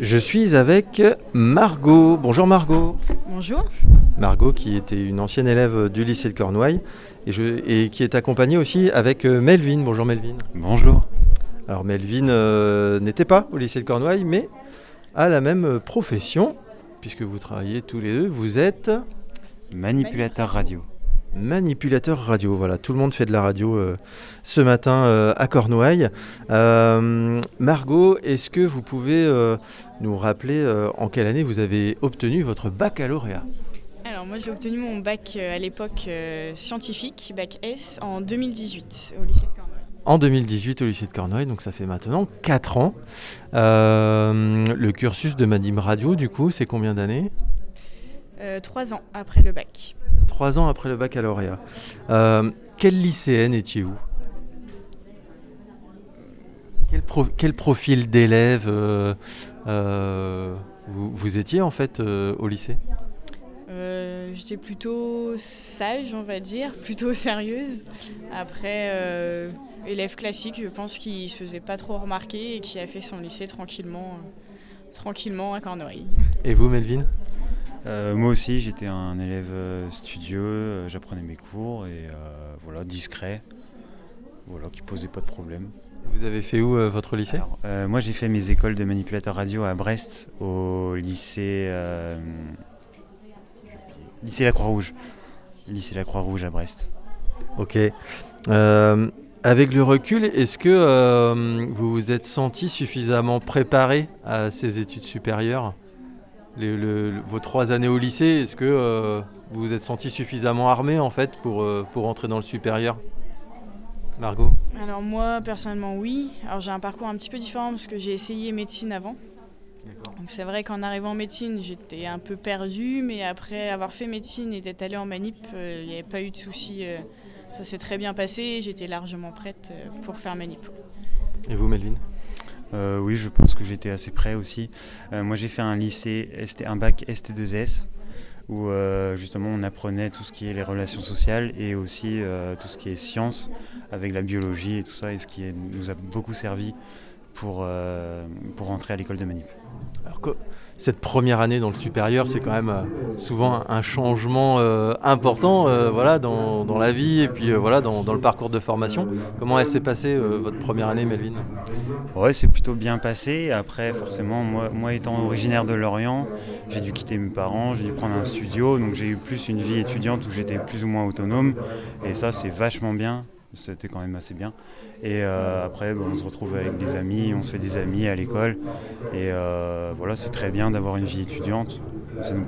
Je suis avec Margot. Bonjour Margot. Bonjour. Margot qui était une ancienne élève du lycée de Cornouailles et, je- et qui est accompagnée aussi avec euh, Melvin. Bonjour Melvin. Bonjour. Alors Melvin euh, n'était pas au lycée de Cornouailles mais a la même profession puisque vous travaillez tous les deux. Vous êtes Manipulateur radio. Manipulateur radio. Voilà, tout le monde fait de la radio euh, ce matin euh, à Cornouailles. Euh, Margot, est-ce que vous pouvez nous rappeler en quelle année vous avez obtenu votre baccalauréat? Alors moi j'ai obtenu mon bac à l'époque scientifique, bac S, en 2018 au lycée de Cornouailles. En 2018 au lycée de Cornouailles, donc ça fait maintenant 4 ans. Le cursus de Madim Radio, du coup, c'est combien d'années? Euh, trois ans après le bac. 3 ans après le baccalauréat. Euh, quelle lycéenne étiez-vous? Quel, pro- quel profil d'élève euh, euh, vous, vous étiez en fait euh, au lycée? J'étais plutôt sage on va dire, plutôt sérieuse. Après élève classique je pense qui se faisait pas trop remarquer et qui a fait son lycée tranquillement, tranquillement à Cornouailles. Et vous, Melvin? Euh, moi aussi, j'étais un élève euh, studieux, euh, j'apprenais mes cours et euh, voilà, discret, voilà, qui posait pas de problème. Vous avez fait où euh, votre lycée? Alors, moi, j'ai fait mes écoles de manipulateur radio à Brest, au lycée, lycée La Croix-Rouge. Lycée La Croix-Rouge à Brest. Ok. Avec le recul, est-ce que vous vous êtes senti suffisamment préparé à ces études supérieures? Les- le- le- Vos trois années au lycée, est-ce que euh, vous vous êtes senti suffisamment armé en fait pour, euh, pour entrer dans le supérieur? Margot? Alors moi personnellement oui. Alors j'ai un parcours un petit peu différent parce que j'ai essayé médecine avant. Donc c'est vrai qu'en arrivant en médecine, j'étais un peu perdue, mais après avoir fait médecine et d'être allée en manip, euh, il n'y avait pas eu de souci. ça s'est très bien passé, j'étais largement prête pour faire manip. Et vous, Melvin? Euh, oui, je pense que j'étais assez prêt aussi. Euh, moi, j'ai fait un lycée, un bac ST2S, où euh, justement on apprenait tout ce qui est les relations sociales et aussi tout ce qui est sciences, avec la biologie et tout ça, et ce qui nous a beaucoup servi pour, pour entrer à l'école de manip. Alors cette première année dans le supérieur, c'est quand même euh, souvent un- changement euh, important euh, voilà, dans, dans la vie et puis voilà, dans, le parcours de formation. Comment s'est passée votre première année, Melvin? Ouais, c'est plutôt bien passé. Après, forcément, moi, moi étant originaire de Lorient, j'ai dû quitter mes parents, j'ai dû prendre un studio, donc j'ai eu plus une vie étudiante où j'étais plus ou moins autonome. Et ça, c'est vachement bien. C'était quand même assez bien. Et euh, après, on se retrouve avec des amis, on se fait des amis à l'école. Et euh, voilà, c'est très bien d'avoir une vie étudiante.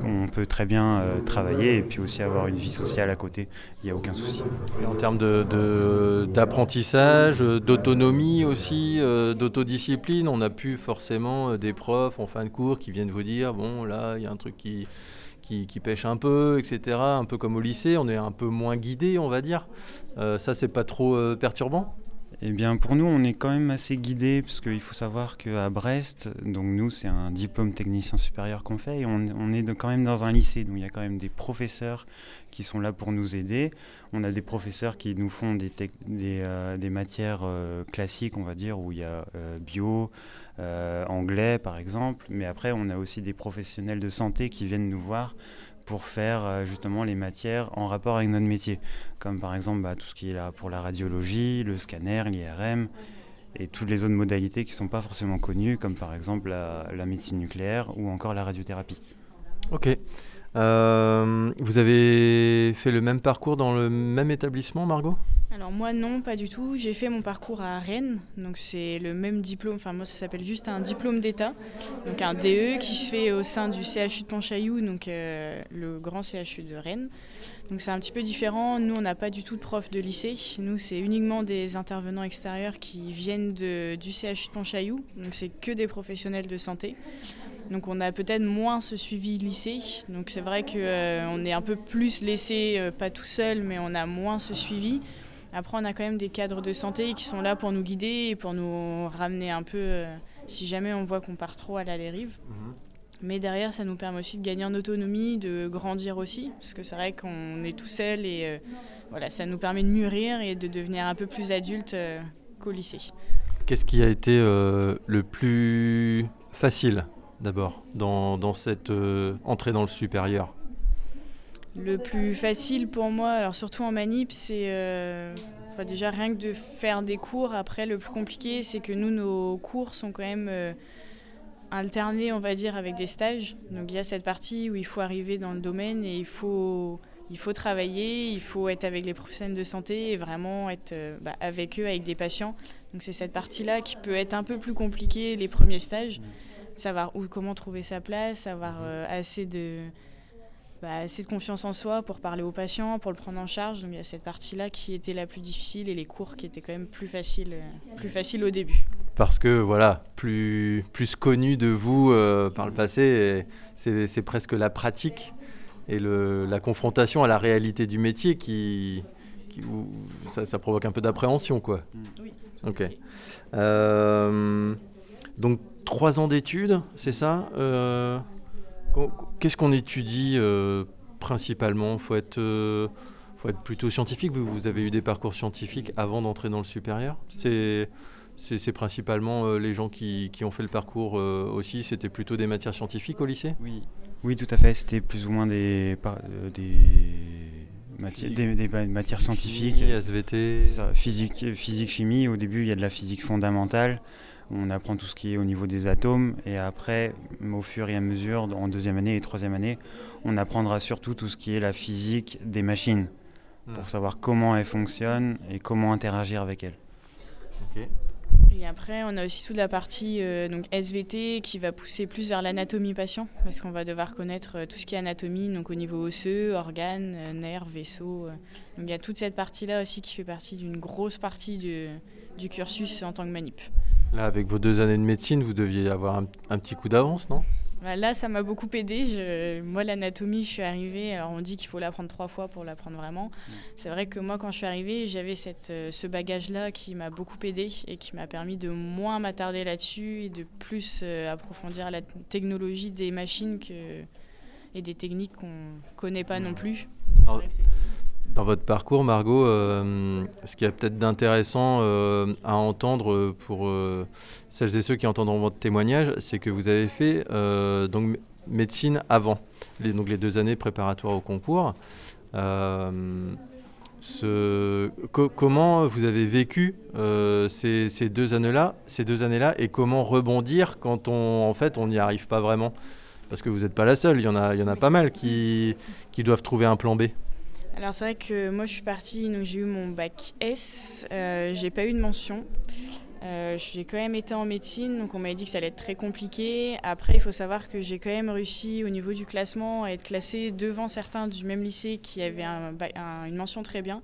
On peut très bien euh, travailler et puis aussi avoir une vie sociale à côté. Il n'y a aucun souci. En termes de- de- d'apprentissage, euh, d'autonomie aussi, d'autodiscipline, on n'a plus forcément des profs en fin de cours qui viennent vous dire bon là il y a un truc qui, qui, un peu, etc. Un peu comme au lycée, on est un peu moins guidé, on va dire. Euh, ça c'est pas trop euh, perturbant? Eh bien, pour nous, on est quand même assez guidés, parce qu'il faut savoir qu'à Brest, donc nous, c'est un diplôme technicien supérieur qu'on fait, et on, est quand même dans un lycée, donc il y a quand même des professeurs qui sont là pour nous aider. On a des professeurs qui nous font des, euh, matières classiques, on va dire, où il y a bio, euh, anglais, par exemple, mais après, on a aussi des professionnels de santé qui viennent nous voir pour faire euh, justement les matières en rapport avec notre métier comme par exemple bah, tout ce qui est là pour la radiologie, le scanner, l'IRM et toutes les autres modalités qui ne sont pas forcément connues, comme par exemple la, la médecine nucléaire ou encore la radiothérapie. Ok. Euh, vous avez fait le même parcours dans le même établissement, Margot? Alors moi non, pas du tout. J'ai fait mon parcours à Rennes, donc c'est le même diplôme. Enfin moi ça s'appelle juste un diplôme d'État, donc un DE qui se fait au sein du CHU de Pontchaillou, donc euh, le grand CHU de Rennes. Donc c'est un petit peu différent. Nous on n'a pas du tout de prof de lycée. Nous c'est uniquement des intervenants extérieurs qui viennent du CHU de Pontchaillou, donc c'est que des professionnels de santé. Donc on a peut-être moins ce suivi lycée. Donc c'est vrai qu'on est un peu plus laissé, euh, pas tout seul, mais on a moins ce suivi. Après, on a quand même des cadres de santé qui sont là pour nous guider et pour nous ramener un peu euh, si jamais on voit qu'on part trop à la dérive. Mais derrière, ça nous permet aussi de gagner en autonomie, de grandir aussi, parce que c'est vrai qu'on est tout seul et euh, voilà, ça nous permet de mûrir et de devenir un peu plus adulte euh, qu'au lycée. Qu'est-ce qui a été euh, le plus facile d'abord, dans, cette entrée dans le supérieur Le plus facile pour moi, alors surtout en manip, c'est déjà rien que de faire des cours. Après, le plus compliqué, c'est que nous, nos cours sont quand même alternés, on va dire, avec des stages. Donc il y a cette partie où il faut arriver dans le domaine et il faut il faut travailler, il faut être avec les professionnels de santé et vraiment être euh, bah, avec eux, avec des patients. Donc c'est cette partie-là qui peut être un peu plus compliquée les premiers stages. Savoir où, comment trouver sa place, avoir euh, assez, de, bah, assez de confiance en soi pour parler aux patients, pour le prendre en charge. Donc il y a cette partie-là qui était la plus difficile et les cours qui étaient quand même plus faciles, euh, plus faciles au début. Parce que voilà, plus, plus connu de vous par le passé, c'est presque la pratique et le, la confrontation à la réalité du métier qui, ça, provoque un peu d'appréhension, quoi. Mm. Oui. Ok. Euh, donc trois ans d'études, c'est ça euh, Qu'est-ce qu'on étudie euh, principalement? Faut être, faut être plutôt scientifique. Vous, vous, avez eu des parcours scientifiques avant d'entrer dans le supérieur? C'est principalement les gens qui, qui, ont fait le parcours aussi, c'était plutôt des matières scientifiques au lycée? Oui, oui, tout à fait. C'était plus ou moins des, euh, des, matières, des, matières scientifiques. Chimie, SVT. physique, physique, chimie. Au début, il y a de la physique fondamentale. On apprend tout ce qui est au niveau des atomes. Et après, au fur et à mesure, en deuxième année et troisième année, on apprendra surtout tout ce qui est la physique des machines. Pour hmm. savoir comment elles fonctionnent et comment interagir avec elles. Et après, on a aussi toute la partie euh, donc SVT qui va pousser plus vers l'anatomie patient, parce qu'on va devoir connaître euh, tout ce qui est anatomie, donc au niveau osseux, organes, euh, nerfs, vaisseaux. Donc il y a toute cette partie-là aussi qui fait partie d'une grosse partie du, du, cursus en tant que manip. Là, avec vos deux années de médecine, vous deviez avoir un petit coup d'avance, non? Bah, là, ça m'a beaucoup aidé. moi, l'anatomie, je suis arrivée. Alors, on dit qu'il faut l'apprendre trois fois pour l'apprendre vraiment. Mm. C'est vrai que moi, quand je suis arrivée, j'avais cette, euh, ce bagage-là qui m'a beaucoup aidé et qui m'a permis de moins m'attarder là-dessus et de plus euh, approfondir la technologie des machines que, et des techniques qu'on connaît pas non plus. Dans votre parcours, Margot, euh, ce qui y a peut-être d'intéressant euh, à entendre pour euh, celles et ceux qui entendront votre témoignage, c'est que vous avez fait donc médecine avant, les, donc les deux années préparatoires au concours. Ce, comment vous avez vécu ces, deux années-là, ces deux années-là, et comment rebondir quand on, en fait, on n'y arrive pas vraiment? Parce que vous n'êtes pas la seule, il y en a, il y en a pas mal qui doivent trouver un plan B. Alors c'est vrai que moi je suis partie, donc j'ai eu mon bac S, euh, j'ai pas eu de mention. Euh, j'ai quand même été en médecine, donc on m'a dit que ça allait être très compliqué. Après, il faut savoir que j'ai quand même réussi au niveau du classement à être classée devant certains du même lycée qui avaient une mention très bien.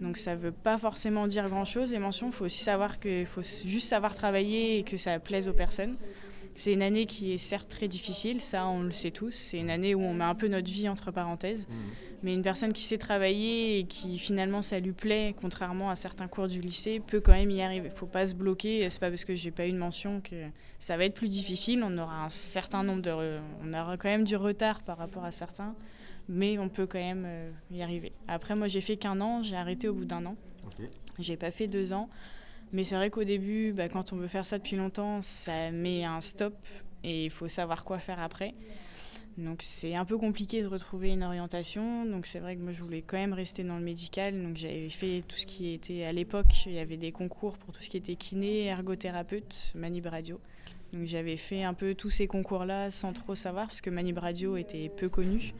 Donc ça ne veut pas forcément dire grand-chose, les mentions. Il faut aussi savoir qu'il faut juste savoir travailler et que ça plaise aux personnes. C'est une année qui est certes très difficile, ça on le sait tous. C'est une année où on met un peu notre vie entre parenthèses. Mmh. Mais une personne qui sait travailler et qui finalement ça lui plaît, contrairement à certains cours du lycée, peut quand même y arriver. Il ne faut pas se bloquer. C'est pas parce que j'ai pas eu une mention que ça va être plus difficile. On aura un certain nombre de, on aura quand même du retard par rapport à certains, mais on peut quand même euh, y arriver. Après, moi j'ai fait qu'un an, j'ai arrêté au bout d'un an. Okay. J'ai pas fait deux ans. Mais c'est vrai qu'au début, bah, quand on veut faire ça depuis longtemps, ça met un stop et il faut savoir quoi faire après. Donc c'est un peu compliqué de retrouver une orientation. Donc c'est vrai que moi je voulais quand même rester dans le médical. Donc j'avais fait tout ce qui était à l'époque, il y avait des concours pour tout ce qui était kiné, ergothérapeute, manib radio. Donc j'avais fait un peu tous ces concours-là sans trop savoir parce que manib radio était peu connu.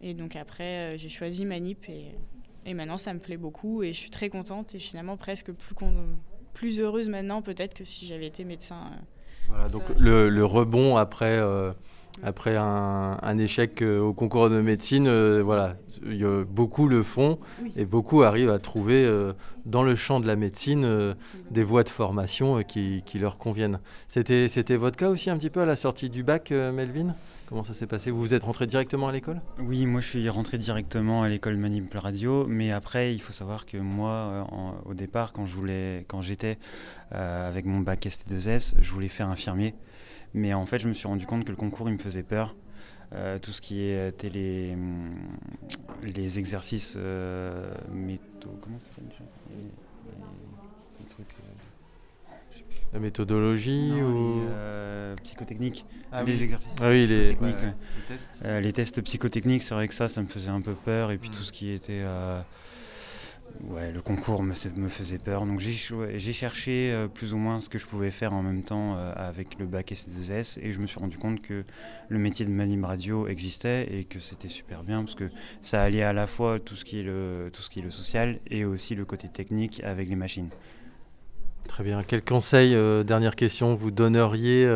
Et donc après euh, j'ai choisi manip et, maintenant ça me plaît beaucoup et je suis très contente et finalement presque plus, plus heureuse maintenant peut-être que si j'avais été médecin. Euh, voilà, donc le, le, rebond après... Après un, échec euh, au concours de médecine, euh, voilà, beaucoup le font et beaucoup arrivent à trouver euh, dans le champ de la médecine des voies de formation qui, leur conviennent. C'était, c'était votre cas aussi un petit peu à la sortie du bac, Melvin? Comment ça s'est passé? Vous vous êtes rentré directement à l'école? Oui, moi je suis rentré directement à l'école Manip Radio, mais après il faut savoir que moi, au départ, quand, je voulais, quand j'étais avec mon bac ST2S, je voulais faire infirmier. Mais en fait, je me suis rendu compte que le concours, il me faisait peur. Euh, tout ce qui était les, hum, les exercices euh, métaux. Comment ça s'appelle les, les, trucs. Euh, La méthodologie Non, ou... les, euh, psychotechniques, Ah les oui. exercices Ah oui, les- psychotechniques. ouais, ouais. les tests. Euh, les tests psychotechniques, c'est vrai que ça, ça me faisait un peu peur. Et puis Mm. tout ce qui était. euh, ouais, le concours me, faisait peur. Donc j'ai cherché euh, plus ou moins ce que je pouvais faire en même temps euh, avec le bac SC2S. Et je me suis rendu compte que le métier de Manim Radio existait et que c'était super bien parce que ça alliait à la fois tout ce qui est le, tout ce qui est le social et aussi le côté technique avec les machines. Très bien. Quel conseil, euh, dernière question, vous donneriez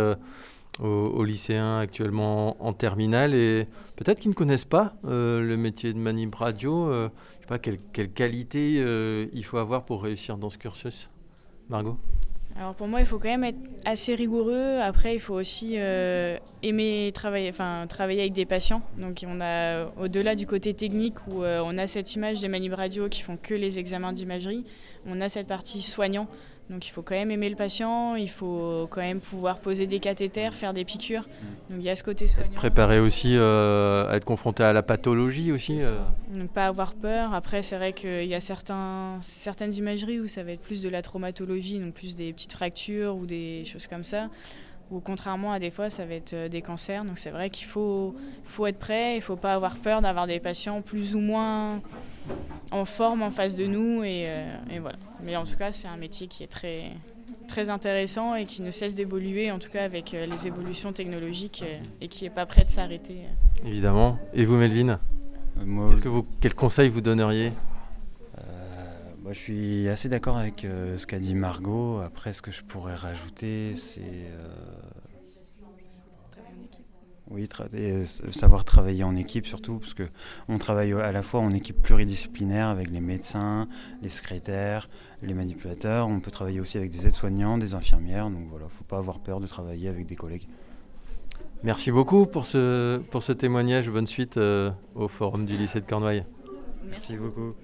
aux, lycéens actuellement en, terminale et peut-être qu'ils ne connaissent pas euh, le métier de manip radio euh, Je sais pas quelle, quelle qualité euh, il faut avoir pour réussir dans ce cursus. Margot? Alors pour moi, il faut quand même être assez rigoureux. Après, il faut aussi aimer travailler, enfin travailler avec des patients. Donc on a au-delà du côté technique où on a cette image des manip radio qui font que les examens d'imagerie, on a cette partie soignant. Donc il faut quand même aimer le patient, il faut quand même pouvoir poser des cathéters, faire des piqûres. Donc il y a ce côté soignant. Préparer aussi euh, à être confronté à la pathologie aussi euh. Pas avoir peur. Après, c'est vrai qu'il y a certains, certaines imageries où ça va être plus de la traumatologie, donc plus des petites fractures ou des choses comme ça. Ou contrairement à des fois, ça va être euh, des cancers. Donc c'est vrai qu'il faut, faut être prêt, il ne faut pas avoir peur d'avoir des patients plus ou moins en forme en face de nous. Et, euh, et voilà. Mais en tout cas, c'est un métier qui est très, très intéressant et qui ne cesse d'évoluer, en tout cas avec euh, les évolutions technologiques et qui n'est pas prêt de s'arrêter. Évidemment. Et vous, Melvin? Moi, Est-ce que vous, Quel conseil vous donneriez? Moi, je suis assez d'accord avec euh, ce qu'a dit Margot. Après, ce que je pourrais rajouter, c'est euh, oui, tra- et, euh, savoir travailler en équipe surtout, parce que on travaille à la fois en équipe pluridisciplinaire avec les médecins, les secrétaires, les manipulateurs. On peut travailler aussi avec des aides-soignants, des infirmières. Donc voilà, faut pas avoir peur de travailler avec des collègues. Merci beaucoup pour ce, pour ce témoignage. Bonne suite euh, au forum du lycée de Cornouailles. Merci beaucoup.